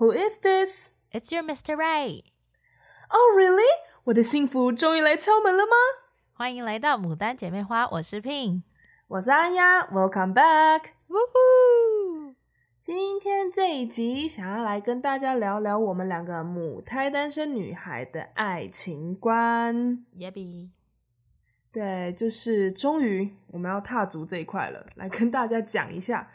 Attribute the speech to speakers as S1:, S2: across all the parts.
S1: Who is this?
S2: It's your Mr. Right.
S1: Oh, really? 我的幸福终于来敲门了吗？
S2: 欢迎来到牡丹姐妹花，我是 Pin，
S1: 我是安雅。Welcome back.
S2: Woohoo!
S1: 今天这一集想要来跟大家聊聊我们两个母胎单身女孩的爱情观。
S2: Yabby，
S1: 对，就是终于我们要踏足这一块了，来跟大家讲一下。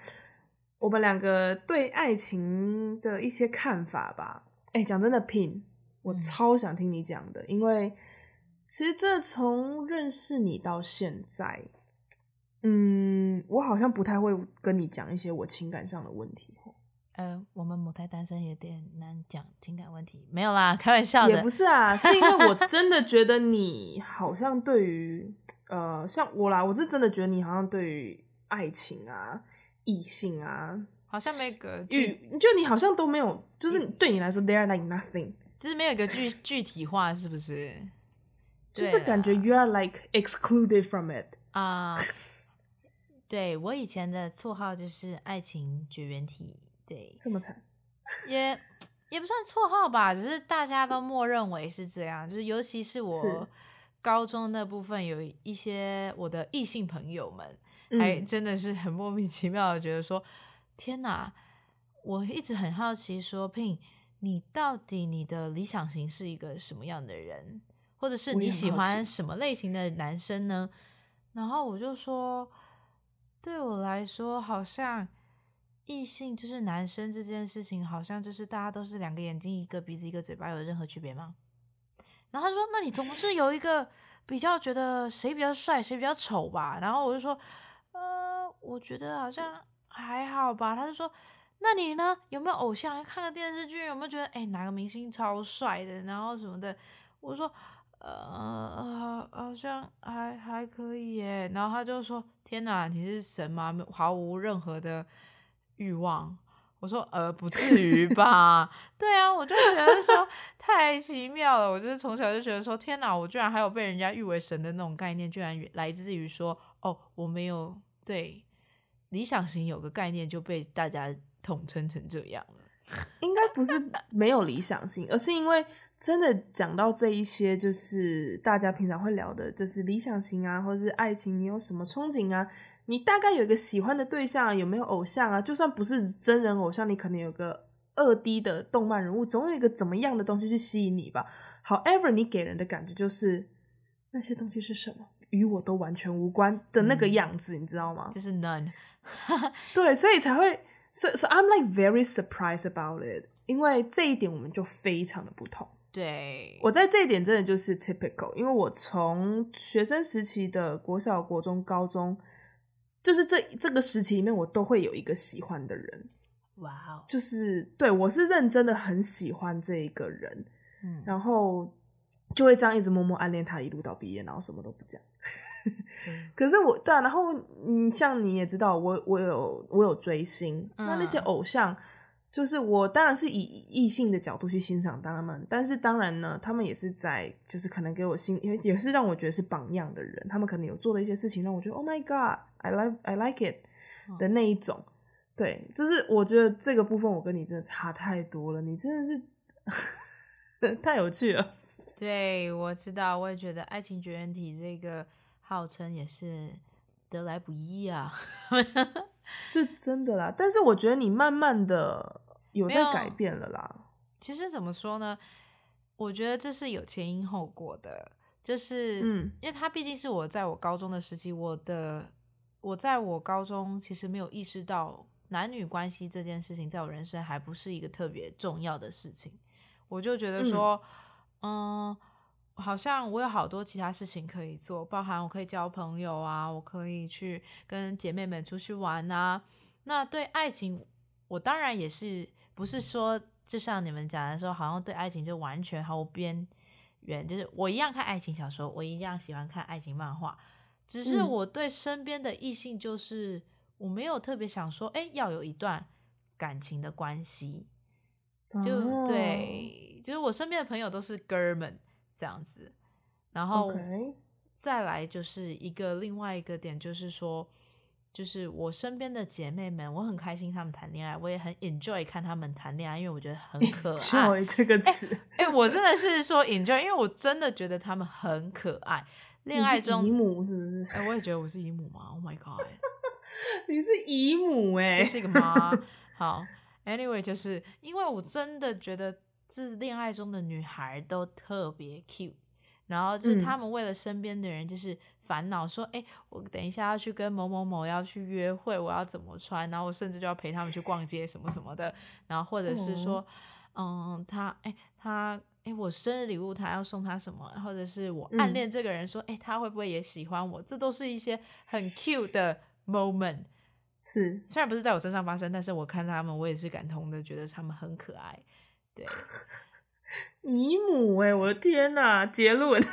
S1: 我们两个对爱情的一些看法吧。哎，讲真的，Pin，我超想听你讲的，嗯、因为其实这从认识你到现在，嗯，我好像不太会跟你讲一些我情感上的问题。
S2: 呃，我们母胎单身有点难讲情感问题，没有啦，开玩笑的。
S1: 也不是啊，是因为我 真的觉得你好像对于呃，像我啦，我是真的觉得你好像对于爱情啊。异性啊，
S2: 好像没个
S1: 具，就你好像都没有，就是对你来说，they are like nothing，
S2: 就是没有一个具具体化，是不是？
S1: 就是感觉 you are like excluded from it
S2: 啊。Uh, 对，我以前的绰号就是爱情绝缘体，对，
S1: 这么惨，
S2: 也也不算绰号吧，只是大家都默认为是这样，就是尤其是我高中那部分有一些我的异性朋友们。还真的是很莫名其妙的觉得说，天哪！我一直很好奇说，Pin，你到底你的理想型是一个什么样的人，或者是你喜欢什么类型的男生呢？然后我就说，对我来说，好像异性就是男生这件事情，好像就是大家都是两个眼睛、一个鼻子、一个嘴巴，有任何区别吗？然后他说，那你总是有一个比较觉得谁比较帅，谁比较丑吧？然后我就说。我觉得好像还好吧，他就说：“那你呢？有没有偶像？看个电视剧，有没有觉得哎哪个明星超帅的？然后什么的？”我说：“呃，好，好像还还可以耶。”然后他就说：“天哪，你是神吗？毫无任何的欲望？”我说：“呃，不至于吧？”对啊，我就觉得说太奇妙了。我就是从小就觉得说：“天哪，我居然还有被人家誉为神的那种概念，居然来自于说哦，我没有对。”理想型有个概念就被大家统称成这样了，
S1: 应该不是没有理想型，而是因为真的讲到这一些，就是大家平常会聊的，就是理想型啊，或者是爱情，你有什么憧憬啊？你大概有一个喜欢的对象啊，有没有偶像啊？就算不是真人偶像，你可能有个二 D 的动漫人物，总有一个怎么样的东西去吸引你吧。However，你给人的感觉就是那些东西是什么，与我都完全无关的那个样子，嗯、你知道吗？
S2: 就是 none。
S1: 对，所以才会，所以，所以，I'm like very surprised about it，因为这一点我们就非常的不同。
S2: 对，
S1: 我在这一点真的就是 typical，因为我从学生时期的国小、国中、高中，就是这这个时期里面，我都会有一个喜欢的人。
S2: 哇哦，
S1: 就是对，我是认真的很喜欢这一个人，嗯，然后就会这样一直默默暗恋他，一路到毕业，然后什么都不讲。可是我对啊，然后嗯，像你也知道，我我有我有追星，嗯、那那些偶像，就是我当然是以异性的角度去欣赏他们，但是当然呢，他们也是在就是可能给我心，也也是让我觉得是榜样的人，他们可能有做的一些事情让我觉得 Oh my God，I like I like it 的那一种，对，就是我觉得这个部分我跟你真的差太多了，你真的是 太有趣了。
S2: 对，我知道，我也觉得爱情绝缘体这个。号称也是得来不易啊
S1: 是真的啦。但是我觉得你慢慢的有在改变了啦。
S2: 其实怎么说呢？我觉得这是有前因后果的。就是，嗯，因为他毕竟是我在我高中的时期，我的我在我高中其实没有意识到男女关系这件事情，在我人生还不是一个特别重要的事情。我就觉得说，嗯。嗯好像我有好多其他事情可以做，包含我可以交朋友啊，我可以去跟姐妹们出去玩啊。那对爱情，我当然也是不是说，就像你们讲的说，好像对爱情就完全毫无边缘。就是我一样看爱情小说，我一样喜欢看爱情漫画，只是我对身边的异性，就是我没有特别想说，哎，要有一段感情的关系。就对，就是我身边的朋友都是哥们。这样子，然后再来就是一个另外一个点，就是说，就是我身边的姐妹们，我很开心她们谈恋爱，我也很 enjoy 看她们谈恋爱，因为我觉得很可
S1: 爱。这个词，
S2: 哎、欸欸，我真的是说 enjoy，因为我真的觉得她们很可爱。恋爱中
S1: 姨母是不是？
S2: 哎、欸，我也觉得我是姨母嘛。Oh my god，
S1: 你是姨母哎、欸，
S2: 这是一个妈。好，anyway，就是因为我真的觉得，这恋爱中的女孩都特别 cute，然后就是他们为了身边的人，就是。烦恼说：“哎、欸，我等一下要去跟某某某要去约会，我要怎么穿？然后我甚至就要陪他们去逛街什么什么的。然后或者是说，嗯，他，哎、欸，他，哎、欸，我生日礼物他要送他什么？或者是我暗恋这个人说，哎、他会不会也喜欢我？这都是一些很 cute 的 moment。
S1: 是，
S2: 虽然不是在我身上发生，但是我看他们，我也是感同的，觉得他们很可爱。对，
S1: 姨母、欸，哎，我的天哪！结论。”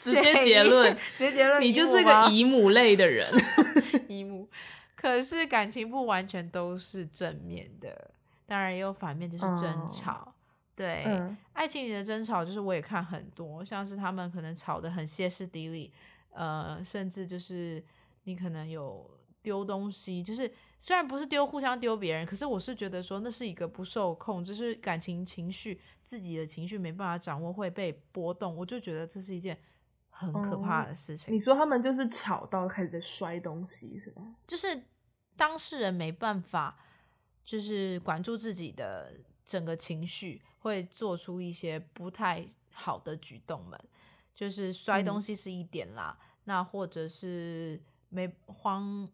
S1: 直接结论，
S2: 直接结论，
S1: 你就是个姨母类的人。
S2: 姨母，可是感情不完全都是正面的，当然也有反面，就是争吵。Oh. 对，嗯、爱情里的争吵，就是我也看很多，像是他们可能吵得很歇斯底里，呃，甚至就是你可能有丢东西，就是虽然不是丢互相丢别人，可是我是觉得说那是一个不受控，就是感情情绪自己的情绪没办法掌握会被波动，我就觉得这是一件。很可怕的事情。
S1: 嗯，你说他们就是吵到开始在摔东西，是吗？
S2: 就是当事人没办法，就是管住自己的整个情绪，会做出一些不太好的举动们。就是摔东西是一点啦，嗯、那或者是没荒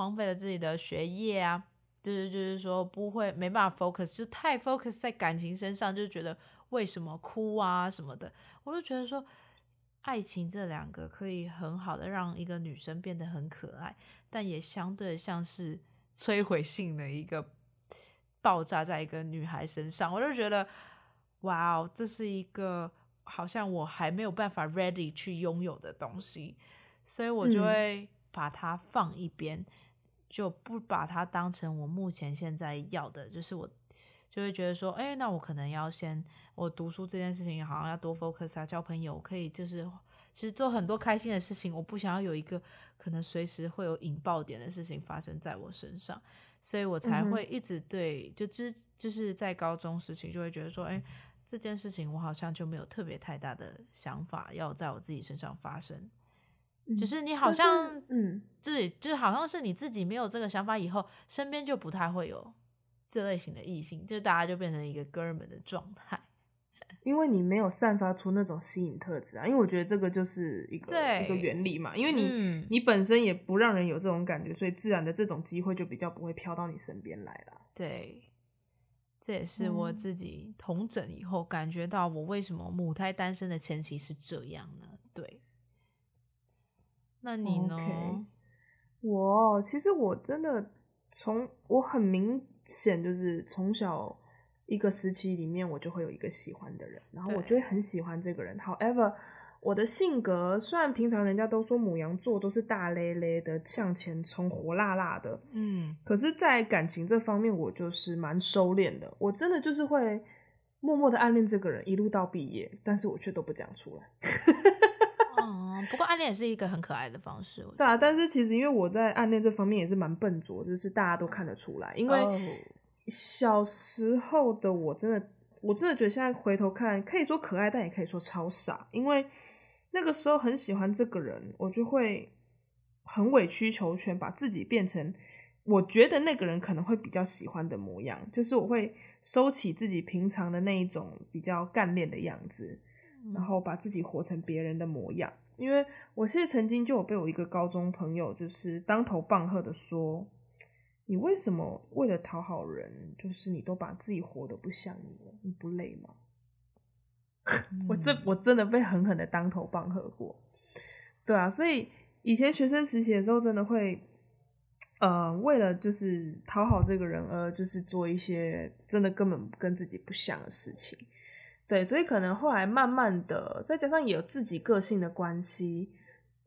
S2: 荒废了自己的学业啊，就是就是说不会没办法 focus，就太 focus 在感情身上，就觉得为什么哭啊什么的，我就觉得说。爱情这两个可以很好的让一个女生变得很可爱，但也相对像是摧毁性的一个爆炸在一个女孩身上。我就觉得，哇哦，这是一个好像我还没有办法 ready 去拥有的东西，所以我就会把它放一边，嗯、就不把它当成我目前现在要的，就是我。就会觉得说，哎，那我可能要先，我读书这件事情好像要多 focus 啊，交朋友可以就是，其实做很多开心的事情，我不想要有一个可能随时会有引爆点的事情发生在我身上，所以我才会一直对，就之就是在高中时期就会觉得说，哎，这件事情我好像就没有特别太大的想法要在我自己身上发生，嗯、就是你好像，嗯，自己就好像是你自己没有这个想法以后，身边就不太会有。这类型的异性，就大家就变成一个哥们的状态，
S1: 因为你没有散发出那种吸引特质啊。因为我觉得这个就是一个一个原理嘛。因为你、嗯、你本身也不让人有这种感觉，所以自然的这种机会就比较不会飘到你身边来了。
S2: 对，这也是我自己同整以后感觉到，我为什么母胎单身的前期是这样呢？对，那你呢？Okay.
S1: 我其实我真的从我很明。显就是从小一个时期里面，我就会有一个喜欢的人，然后我就会很喜欢这个人。However，我的性格虽然平常人家都说母羊座都是大咧咧的向前冲、火辣辣的，嗯，可是，在感情这方面，我就是蛮收敛的。我真的就是会默默的暗恋这个人，一路到毕业，但是我却都不讲出来。
S2: 嗯，不过暗恋也是一个很可爱的方式。
S1: 对啊，但是其实因为我在暗恋这方面也是蛮笨拙，就是大家都看得出来。因为小时候的我真的，我真的觉得现在回头看，可以说可爱，但也可以说超傻。因为那个时候很喜欢这个人，我就会很委曲求全，把自己变成我觉得那个人可能会比较喜欢的模样。就是我会收起自己平常的那一种比较干练的样子。然后把自己活成别人的模样，因为我现在曾经就有被我一个高中朋友就是当头棒喝的说：“你为什么为了讨好人，就是你都把自己活得不像你了？你不累吗？” 嗯、我这我真的被狠狠的当头棒喝过，对啊，所以以前学生实习的时候，真的会呃为了就是讨好这个人而就是做一些真的根本跟自己不像的事情。对，所以可能后来慢慢的，再加上也有自己个性的关系，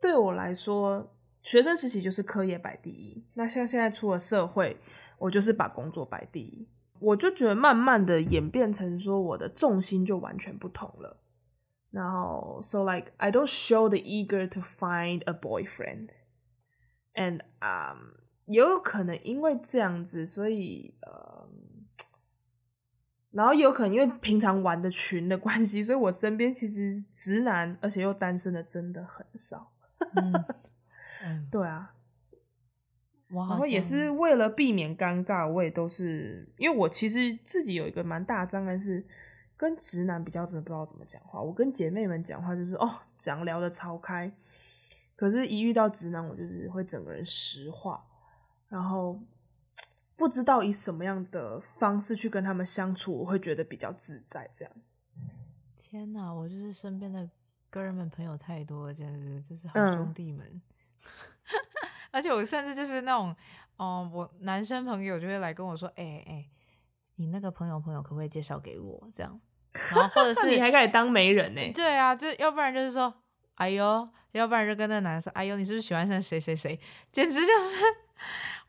S1: 对我来说，学生时期就是课业摆第一。那像现在出了社会，我就是把工作摆第一。我就觉得慢慢的演变成说，我的重心就完全不同了。然后，so like I don't show the eager to find a boyfriend。，and、um,，也有可能因为这样子，所以呃，然后也有可能因为平常玩的群的关系，所以我身边其实直男而且又单身的真的很少。嗯，嗯对啊。然后也是为了避免尴尬，我也都是因为我其实自己有一个蛮大的障碍是跟直男比较，真的不知道怎么讲话。我跟姐妹们讲话就是哦，讲聊的超开，可是一遇到直男，我就是会整个人石化，然后不知道以什么样的方式去跟他们相处，我会觉得比较自在。这样。
S2: 天哪，我就是身边的哥们朋友太多了，简直就是好兄弟们。嗯 而且我甚至就是那种，哦、嗯，我男生朋友就会来跟我说，哎、欸、哎、欸，你那个朋友朋友可不可以介绍给我？这样，然后或者 是
S1: 你还可以当媒人呢？
S2: 对啊，就要不然就是说，哎呦，要不然就跟那个男生说，哎呦，你是不是喜欢上谁谁谁？简直就是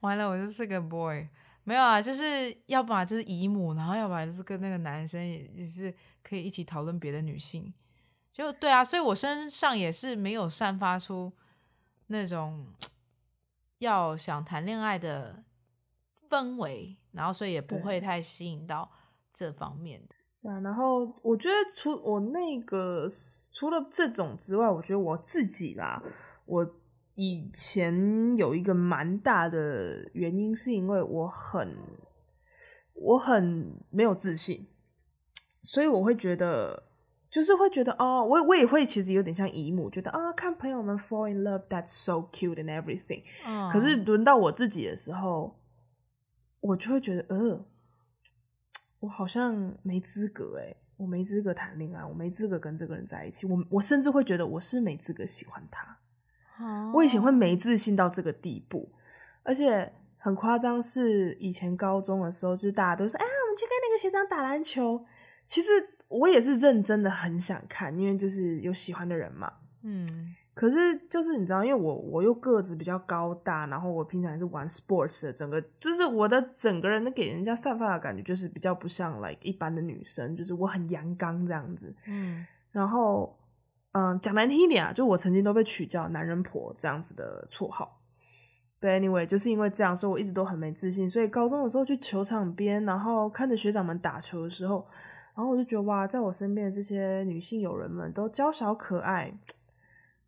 S2: 完了，我就是个 boy，没有啊，就是要不然就是姨母，然后要不然就是跟那个男生也是可以一起讨论别的女性，就对啊，所以我身上也是没有散发出那种。要想谈恋爱的氛围，然后所以也不会太吸引到这方面的。
S1: 对啊，然后我觉得除我那个除了这种之外，我觉得我自己啦，我以前有一个蛮大的原因，是因为我很我很没有自信，所以我会觉得。就是会觉得哦，我我也会其实有点像姨母，觉得啊、哦，看朋友们 fall in love，that's so cute and everything。嗯。可是轮到我自己的时候，我就会觉得，呃，我好像没资格诶，我没资格谈恋爱，我没资格跟这个人在一起。我我甚至会觉得我是没资格喜欢他。哦。我以前会没自信到这个地步，而且很夸张，是以前高中的时候，就是大家都说，哎，我们去跟那个学长打篮球。其实。我也是认真的很想看，因为就是有喜欢的人嘛。嗯，可是就是你知道，因为我我又个子比较高大，然后我平常也是玩 sports 的，整个就是我的整个人的给人家散发的感觉就是比较不像 like 一般的女生，就是我很阳刚这样子。嗯，然后嗯，讲难听一点啊，就我曾经都被取叫男人婆这样子的绰号。But anyway，就是因为这样，所以我一直都很没自信。所以高中的时候去球场边，然后看着学长们打球的时候。然后我就觉得哇，在我身边的这些女性友人们都娇小可爱，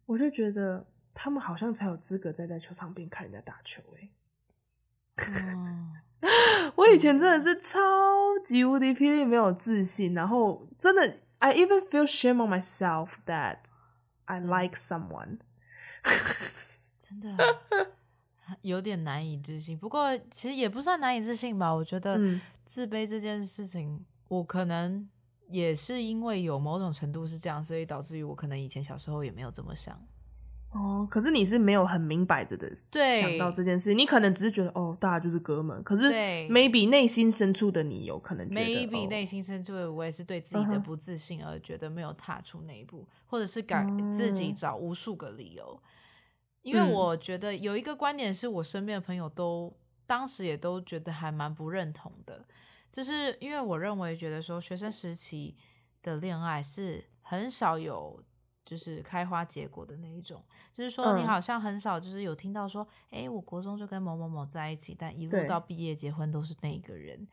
S1: 我就觉得他们好像才有资格站在球场边看人家打球诶、嗯、我以前真的是超级无敌霹雳没有自信，然后真的，I even feel shame on myself that I like someone，
S2: 真的有点难以置信。不过其实也不算难以置信吧，我觉得自卑这件事情。我可能也是因为有某种程度是这样，所以导致于我可能以前小时候也没有这么想。
S1: 哦，可是你是没有很明摆着的想到这件事，你可能只是觉得哦，大家就是哥们。可是 maybe 内心深处的你有可能觉得
S2: ，maybe 内心深处的我也是对自己的不自信而觉得没有踏出那一步，uh -huh. 或者是敢自己找无数个理由。因为我觉得有一个观点是我身边的朋友都当时也都觉得还蛮不认同的。就是因为我认为，觉得说学生时期的恋爱是很少有就是开花结果的那一种。就是说，你好像很少就是有听到说，哎、嗯，我国中就跟某某某在一起，但一路到毕业结婚都是那一个人。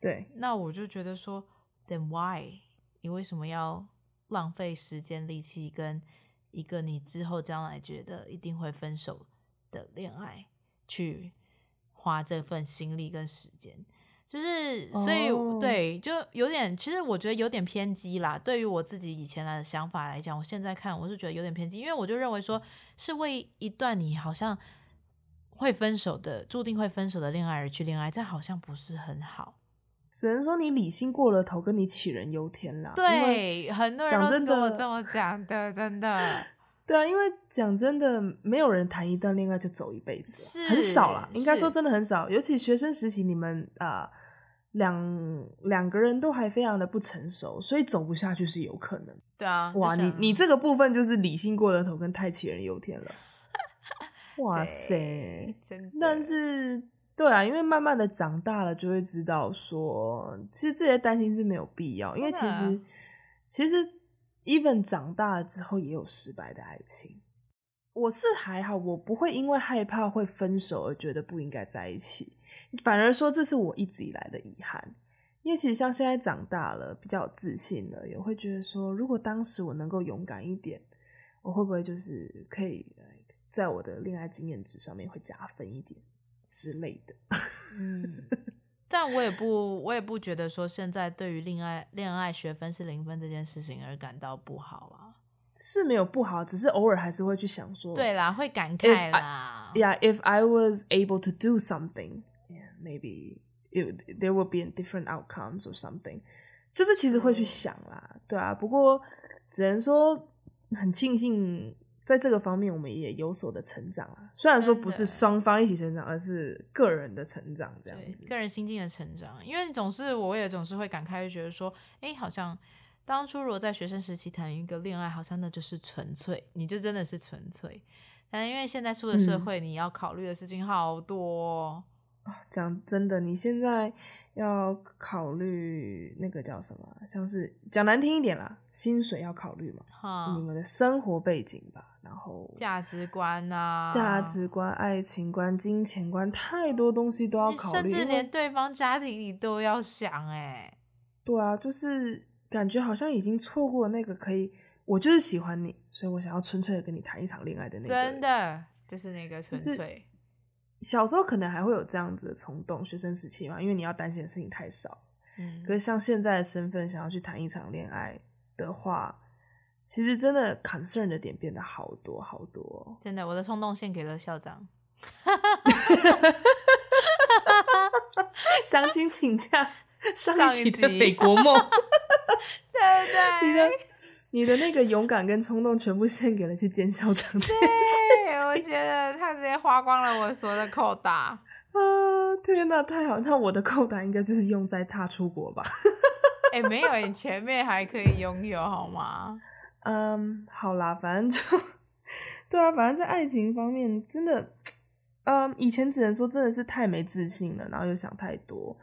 S1: 对，
S2: 那我就觉得说，Then why？你为什么要浪费时间力气跟一个你之后将来觉得一定会分手的恋爱去花这份心力跟时间？就是，所以、oh. 对，就有点，其实我觉得有点偏激啦。对于我自己以前来的想法来讲，我现在看我是觉得有点偏激，因为我就认为说，是为一段你好像会分手的、注定会分手的恋爱而去恋爱，这好像不是很好。
S1: 只能说你理性过了头，跟你杞人忧天啦。
S2: 对，很多人都跟我这么讲的，真的。
S1: 对啊，因为讲真的，没有人谈一段恋爱就走一辈子，很少啦。应该说真的很少，尤其学生时期，你们啊、呃、两两个人都还非常的不成熟，所以走不下去是有可能。
S2: 对啊，
S1: 哇，你你这个部分就是理性过了头，跟太杞人忧天了。哇塞，
S2: 真的。
S1: 但是，对啊，因为慢慢的长大了，就会知道说，其实这些担心是没有必要，因为其实其实。Even 长大了之后也有失败的爱情，我是还好，我不会因为害怕会分手而觉得不应该在一起，反而说这是我一直以来的遗憾。因为其实像现在长大了，比较有自信了，也会觉得说，如果当时我能够勇敢一点，我会不会就是可以在我的恋爱经验值上面会加分一点之类的。
S2: 嗯，但我也不，我也不觉得说现在对于恋爱恋爱学分是零分这件事情而感到不好啊，
S1: 是没有不好，只是偶尔还是会去想说，
S2: 对啦，会感慨啦。
S1: Yeah, if I was able to do something, yeah, maybe. There would be different outcomes or something，就是其实会去想啦，对啊。不过只能说很庆幸，在这个方面我们也有所的成长啊。虽然说不是双方一起成长，而是个人的成长这样子，
S2: 个人心境的成长。因为你总是，我也总是会感慨，觉得说，哎，好像当初如果在学生时期谈一个恋爱，好像那就是纯粹，你就真的是纯粹。但因为现在出了社会，嗯，你要考虑的事情好多。
S1: 讲真的，你现在要考虑那个叫什么？像是讲难听一点啦，薪水要考虑嘛，嗯、你们的生活背景吧，然后
S2: 价值观啊，
S1: 价值观、爱情观、金钱观，太多东西都要考虑，
S2: 甚至连对方家庭你都要想哎。
S1: 对啊，就是感觉好像已经错过那个可以，我就是喜欢你，所以我想要纯粹的跟你谈一场恋爱的那个，
S2: 真的就是那个纯粹。就是
S1: 小时候可能还会有这样子的冲动，学生时期嘛，因为你要担心的事情太少。嗯，可是像现在的身份，想要去谈一场恋爱的话，其实真的 concern 的点变得好多好多。
S2: 真的，我的冲动献给了校长。
S1: 详情请假上一集的美国梦。
S2: 对对，
S1: 你的。你的那个勇敢跟冲动全部献给了去见校长。对，
S2: 我觉得他直接花光了我所有的扣打。
S1: 啊，天哪，太好！那我的扣打应该就是用在他出国吧？
S2: 哎、欸，没有，你前面还可以拥有好吗？
S1: 嗯，好啦，反正就对啊，反正在爱情方面，真的，嗯，以前只能说真的是太没自信了，然后又想太多。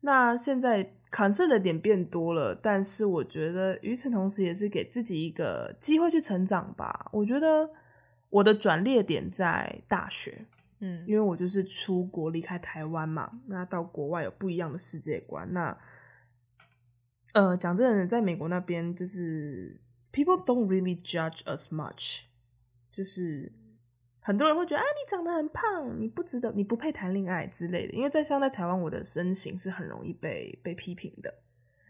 S1: 那现在。concern 的点变多了，但是我觉得与此同时也是给自己一个机会去成长吧。我觉得我的转捩点在大学，嗯，因为我就是出国离开台湾嘛，那到国外有不一样的世界观。那呃，讲真的，在美国那边就是 people don't really judge us much，就是。很多人会觉得，啊，你长得很胖，你不值得，你不配谈恋爱之类的。因为在像在台湾，我的身形是很容易被被批评的。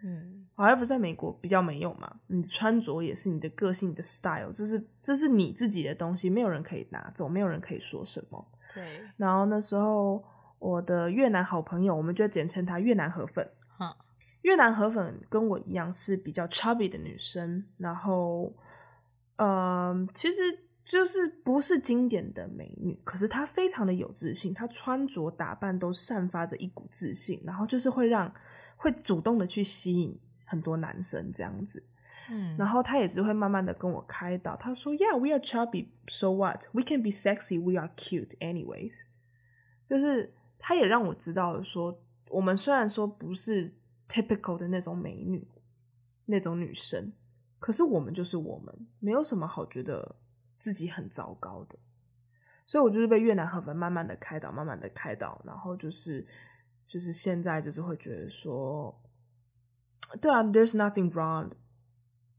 S1: 嗯，而不在美国比较没有嘛，你穿着也是你的个性，你的 style，这是这是你自己的东西，没有人可以拿走，没有人可以说什么。对。然后那时候，我的越南好朋友，我们就简称她越南河粉。哈，越南河粉跟我一样是比较 chubby 的女生，然后，嗯、呃，其实。就是不是经典的美女，可是她非常的有自信，她穿着打扮都散发着一股自信，然后就是会让会主动的去吸引很多男生这样子，嗯，然后她也是会慢慢的跟我开导，她说，Yeah, we are chubby, so what? We can be sexy, we are cute, anyways。就是她也让我知道了说，我们虽然说不是 typical 的那种美女，那种女生，可是我们就是我们，没有什么好觉得。自己很糟糕的，所以我就是被越南河粉慢慢的开导，慢慢的开导，然后就是就是现在就是会觉得说，对啊，There's nothing wrong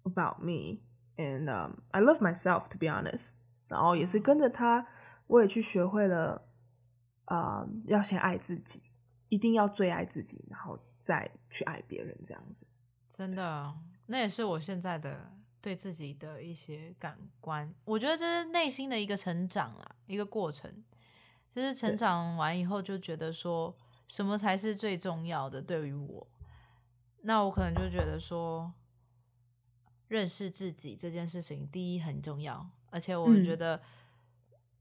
S1: about me and um, I love myself to be honest。然后也是跟着他，我也去学会了啊要先爱自己，一定要最爱自己，然后再去爱别人，这样子。
S2: 真的，那也是我现在的。对自己的一些感官，我觉得这是内心的一个成长啊，一个过程。就是成长完以后，就觉得说什么才是最重要的。对于我，那我可能就觉得说，认识自己这件事情第一很重要。而且我觉得，嗯、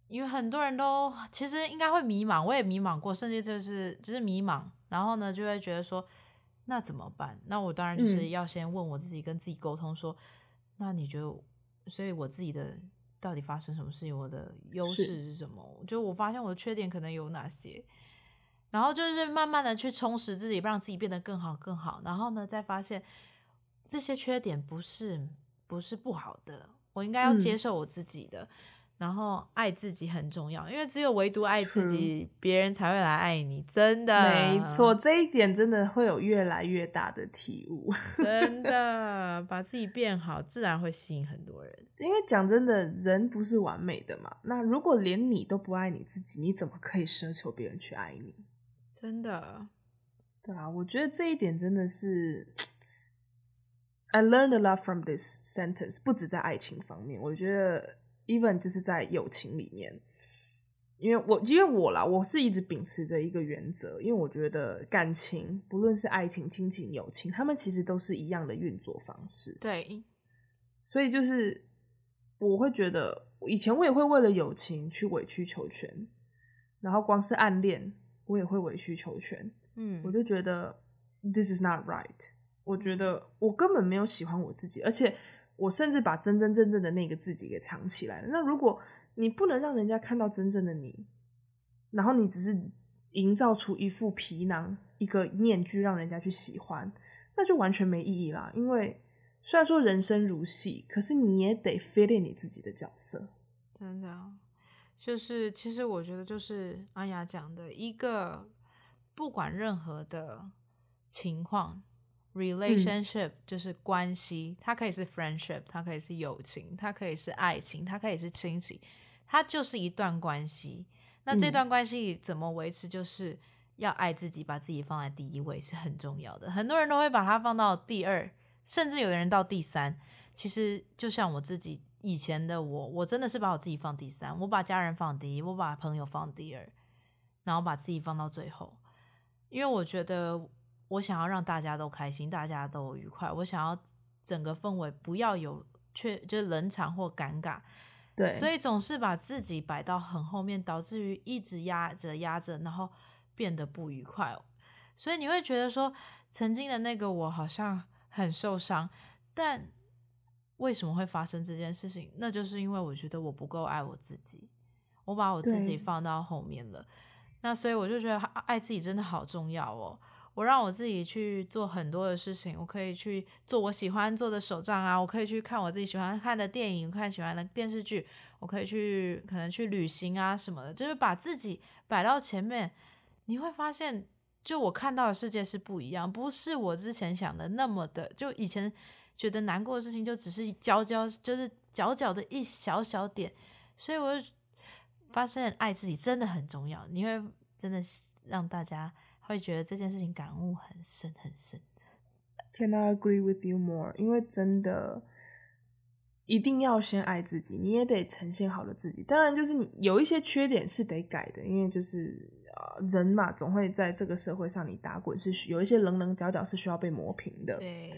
S2: 因为很多人都其实应该会迷茫，我也迷茫过，甚至就是就是迷茫。然后呢，就会觉得说，那怎么办？那我当然就是要先问我自己，跟自己沟通说。那你觉得，所以我自己的到底发生什么事情？我的优势是什么？就我发现我的缺点可能有哪些，然后就是慢慢的去充实自己，让自己变得更好更好。然后呢，再发现这些缺点不是不是不好的，我应该要接受我自己的。嗯、然后爱自己很重要，因为只有唯独爱自己，别人才会来爱你。真的，
S1: 没错，这一点真的会有越来越大的体悟。
S2: 真的，把自己变好，自然会吸引很多人。
S1: 因为讲真的，人不是完美的嘛。那如果连你都不爱你自己，你怎么可以奢求别人去爱你？
S2: 真的，
S1: 对啊，我觉得这一点真的是，I learned a lot from this sentence。不止在爱情方面，我觉得。Even 就是在友情里面，因为我因为我啦，我是一直秉持着一个原则，因为我觉得感情不论是爱情、亲情、友情，他们其实都是一样的运作方式。
S2: 对，
S1: 所以就是我会觉得，以前我也会为了友情去委曲求全，然后光是暗恋，我也会委曲求全。嗯，我就觉得 this is not right。我觉得我根本没有喜欢我自己，而且。我甚至把真真正正的那个自己给藏起来了。那如果你不能让人家看到真正的你，然后你只是营造出一副皮囊、一个面具，让人家去喜欢，那就完全没意义啦。因为虽然说人生如戏，可是你也得 fit in 你自己的角色。
S2: 真的，就是其实我觉得，就是阿雅讲的一个，不管任何的情况。Relationship、嗯、就是关系，它可以是 friendship，它可以是友情，它可以是爱情，它可以是亲情，它就是一段关系。那这段关系怎么维持？就是要爱自己，把自己放在第一位是很重要的。很多人都会把它放到第二，甚至有的人到第三。其实就像我自己以前的我，我真的是把我自己放第三，我把家人放第一，我把朋友放第二，然后把自己放到最后，因为我觉得。我想要让大家都开心，大家都愉快。我想要整个氛围不要有缺，就是冷场或尴尬。
S1: 对，
S2: 所以总是把自己摆到很后面，导致于一直压着压着，然后变得不愉快。所以你会觉得说，曾经的那个我好像很受伤，但为什么会发生这件事情？那就是因为我觉得我不够爱我自己，我把我自己放到后面了。那所以我就觉得爱自己真的好重要哦。我让我自己去做很多的事情，我可以去做我喜欢做的手账啊，我可以去看我自己喜欢看的电影，看喜欢的电视剧，我可以去可能去旅行啊什么的，就是把自己摆到前面，你会发现，就我看到的世界是不一样，不是我之前想的那么的，就以前觉得难过的事情就只是娇娇，就是角角的一小小点，所以我发现爱自己真的很重要，你会真的让大家。会觉得这件事情感悟很深很深。
S1: Cannot agree with you more，因为真的一定要先爱自己，你也得呈现好了自己。当然，就是你有一些缺点是得改的，因为就是啊，人嘛，总会在这个社会上你打滚，是有一些棱棱角角是需要被磨平的。
S2: 对。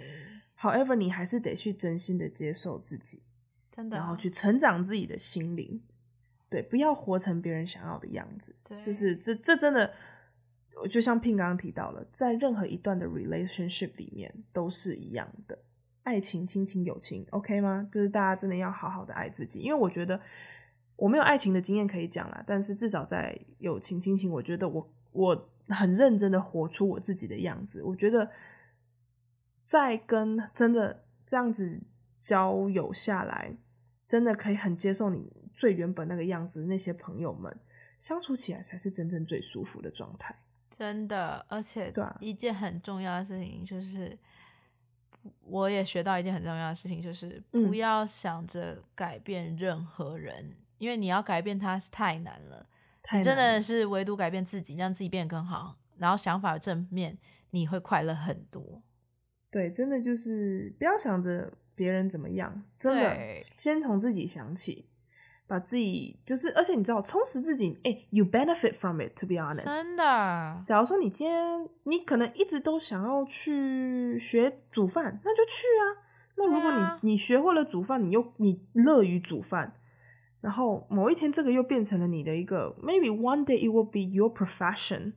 S1: However，你还是得去真心的接受自己，
S2: 真的，
S1: 然后去成长自己的心灵。对，不要活成别人想要的样子。
S2: 对，
S1: 就是这这真的。就像 Pin 刚刚提到了，在任何一段的 relationship 里面都是一样的，爱情、亲情、友情，OK 吗？就是大家真的要好好的爱自己，因为我觉得我没有爱情的经验可以讲啦，但是至少在友情、亲情，我觉得我我很认真的活出我自己的样子。我觉得在跟真的这样子交友下来，真的可以很接受你最原本那个样子，那些朋友们相处起来才是真正最舒服的状态。
S2: 真的，而且一件很重要的事情就是，我也学到一件很重要的事情，就是不要想着改变任何人，嗯、因为你要改变他是太难了。太难了。你真的是唯独改变自己，让自己变得更好，然后想法正面，你会快乐很多。
S1: 对，真的就是不要想着别人怎么样，真的先从自己想起。把自己就是，而且你知道，充实自己，哎、欸，you benefit from it. To be honest，
S2: 真的。
S1: 假如说你今天你可能一直都想要去学煮饭，那就去啊。那如果你、啊、你学会了煮饭，你又你乐于煮饭，然后某一天这个又变成了你的一个，maybe one day it will be your profession.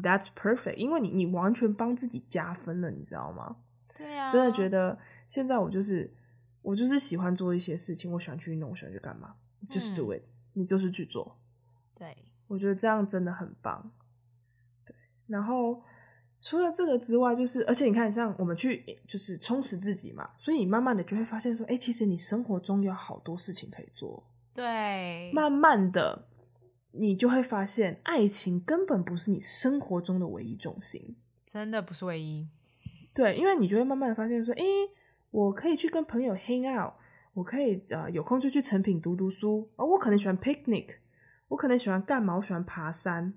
S1: That's perfect，因为你你完全帮自己加分了，你知道吗？
S2: 对呀、啊。
S1: 真的觉得现在我就是我就是喜欢做一些事情，我喜欢去运动，我喜欢去干嘛？Just do it，、嗯、你就是去做。
S2: 对，
S1: 我觉得这样真的很棒。对，然后除了这个之外，就是而且你看，像我们去就是充实自己嘛，所以你慢慢的就会发现说，哎、欸，其实你生活中有好多事情可以做。
S2: 对，
S1: 慢慢的，你就会发现，爱情根本不是你生活中的唯一重心，
S2: 真的不是唯一。
S1: 对，因为你就会慢慢的发现说，诶，我可以去跟朋友 hang out，我可以呃有空就去成品读读书，而、哦、我可能喜欢 picnic，我可能喜欢干嘛？我喜欢爬山。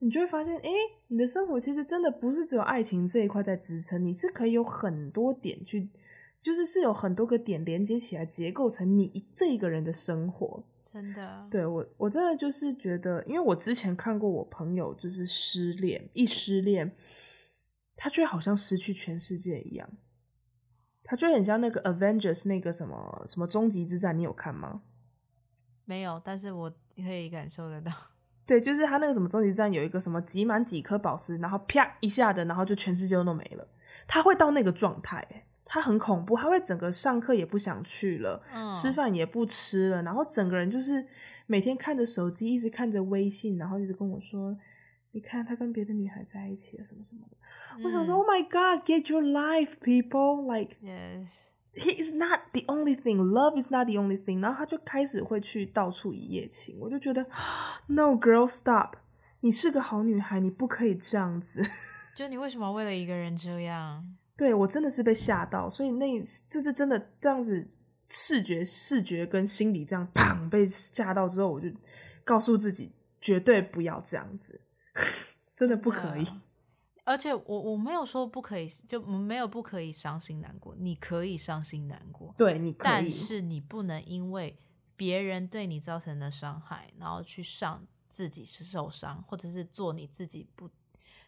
S1: 你就会发现，诶，你的生活其实真的不是只有爱情这一块在支撑，你是可以有很多点去，就是是有很多个点连接起来，结构成你这一个人的生活。
S2: 真的，
S1: 对，我，我真的就是觉得，因为我之前看过我朋友就是失恋，一失恋，他却好像失去全世界一样，他就很像那个 Avengers 那个什么什么终极之战，你有看吗？
S2: 没有，但是我可以感受得到。
S1: 对，就是他那个什么终极之战有一个什么集满几颗宝石，然后啪一下的，然后就全世界都没了。他会到那个状态，他很恐怖，他会整个上课也不想去了，嗯、吃饭也不吃了，然后整个人就是每天看着手机，一直看着微信，然后一直跟我说：“你看他跟别的女孩在一起了，什么什么的。嗯”我想说：“Oh my God, get your life, people! Like,
S2: yes.”
S1: He is not the only thing. Love is not the only thing. 然后他就开始会去到处一夜情，我就觉得，No girl, stop！你是个好女孩，你不可以这样子。
S2: 就你为什么为了一个人这样？
S1: 对，我真的是被吓到，所以那就是真的这样子，视觉、视觉跟心理这样砰被吓到之后，我就告诉自己绝对不要这样子，真的不可以。
S2: 而且我我没有说不可以，就没有不可以伤心难过。你可以伤心难过，
S1: 对，你可以，
S2: 但是你不能因为别人对你造成的伤害，然后去上自己是受伤，或者是做你自己不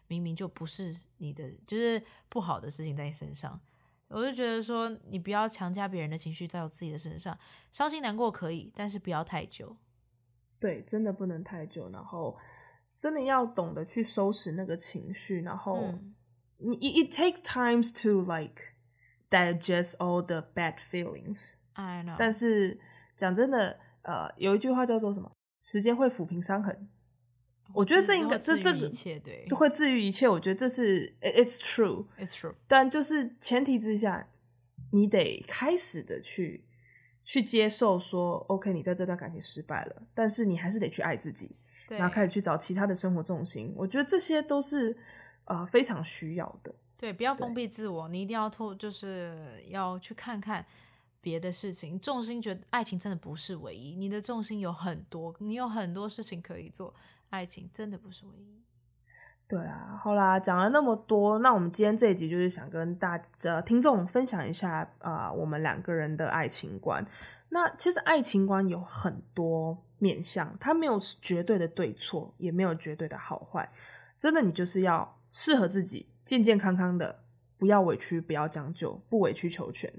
S2: 明明就不是你的，就是不好的事情在你身上。我就觉得说，你不要强加别人的情绪在我自己的身上。伤心难过可以，但是不要太久。
S1: 对，真的不能太久。然后。真的要懂得去收拾那个情绪，然后你、嗯、it, it takes times to like digest all the bad feelings.
S2: I know.
S1: 但是讲真的，呃，有一句话叫做什么？时间会抚平伤痕。我觉得这应该这这个
S2: 对
S1: 都会治愈一切。我觉得这是 it's true,
S2: it's true.
S1: 但就是前提之下，你得开始的去去接受说，OK，你在这段感情失败了，但是你还是得去爱自己。然后开始去找其他的生活重心，我觉得这些都是呃非常需要的。
S2: 对，不要封闭自我，你一定要透，就是要去看看别的事情。重心觉得爱情真的不是唯一，你的重心有很多，你有很多事情可以做，爱情真的不是唯一。
S1: 对啊，好啦，讲了那么多，那我们今天这一集就是想跟大家听众分享一下啊、呃，我们两个人的爱情观。那其实爱情观有很多面向，它没有绝对的对错，也没有绝对的好坏。真的，你就是要适合自己，健健康康的，不要委屈，不要将就，不委曲求全，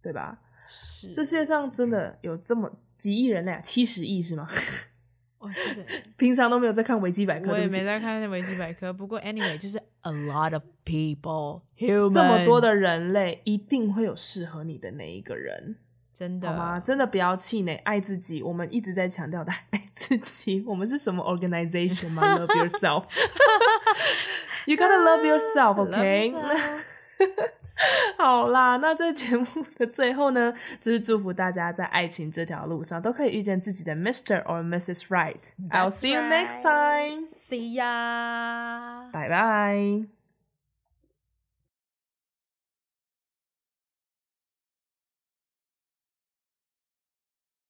S1: 对吧？
S2: 是。
S1: 这世界上真的有这么几亿人呢啊？七十亿是吗？
S2: 哦，是的。
S1: 平常都没有在看维基百科，
S2: 我也没在看维基百科。不过，anyway，就是 a lot of people，human，
S1: 这么多的人类，一定会有适合你的那一个人。
S2: 真的
S1: 好吗？真的不要气馁，爱自己。我们一直在强调的爱自己。我们是什么 organization 吗？Love yourself. You gotta love yourself, OK？好啦，那这节目的最后呢，就是祝福大家在爱情这条路上都可以遇见自己的 Mr. or Mrs. Right. I'll see you next time.
S2: See ya.
S1: Bye bye.